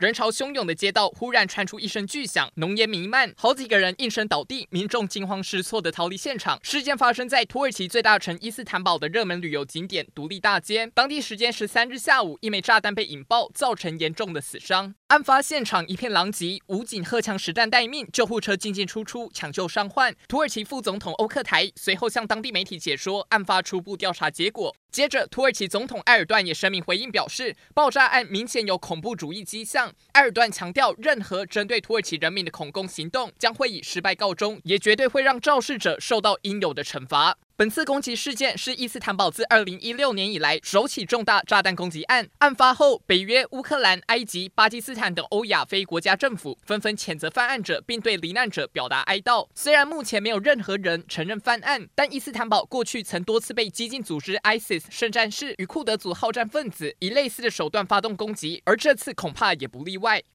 人潮汹涌的街道忽然传出一声巨响，浓烟弥漫，好几个人应声倒地，民众惊慌失措地逃离现场。事件发生在土耳其最大城伊斯坦堡的热门旅游景点独立大街。当地时间十三日下午，一枚炸弹被引爆，造成严重的死伤。案发现场一片狼藉，武警荷枪实弹待命，救护车进进出出抢救伤患。土耳其副总统欧克台随后向当地媒体解说案发初步调查结果。接着，土耳其总统埃尔段也声明回应表示，爆炸案明显有恐怖主义迹象。埃尔段强调，任何针对土耳其人民的恐攻行动将会以失败告终，也绝对会让肇事者受到应有的惩罚。本次攻击事件是伊斯坦堡自2016年以来首起重大炸弹攻击案。案发后，北约、乌克兰、埃及、巴基斯坦等欧亚非国家政府纷纷谴责犯案者，并对罹难者表达哀悼。虽然目前没有任何人承认犯案，但伊斯坦堡过去曾多次被激进组织 ISIS 圣战士与库德族好战分子以类似的手段发动攻击，而这次恐怕也不例外。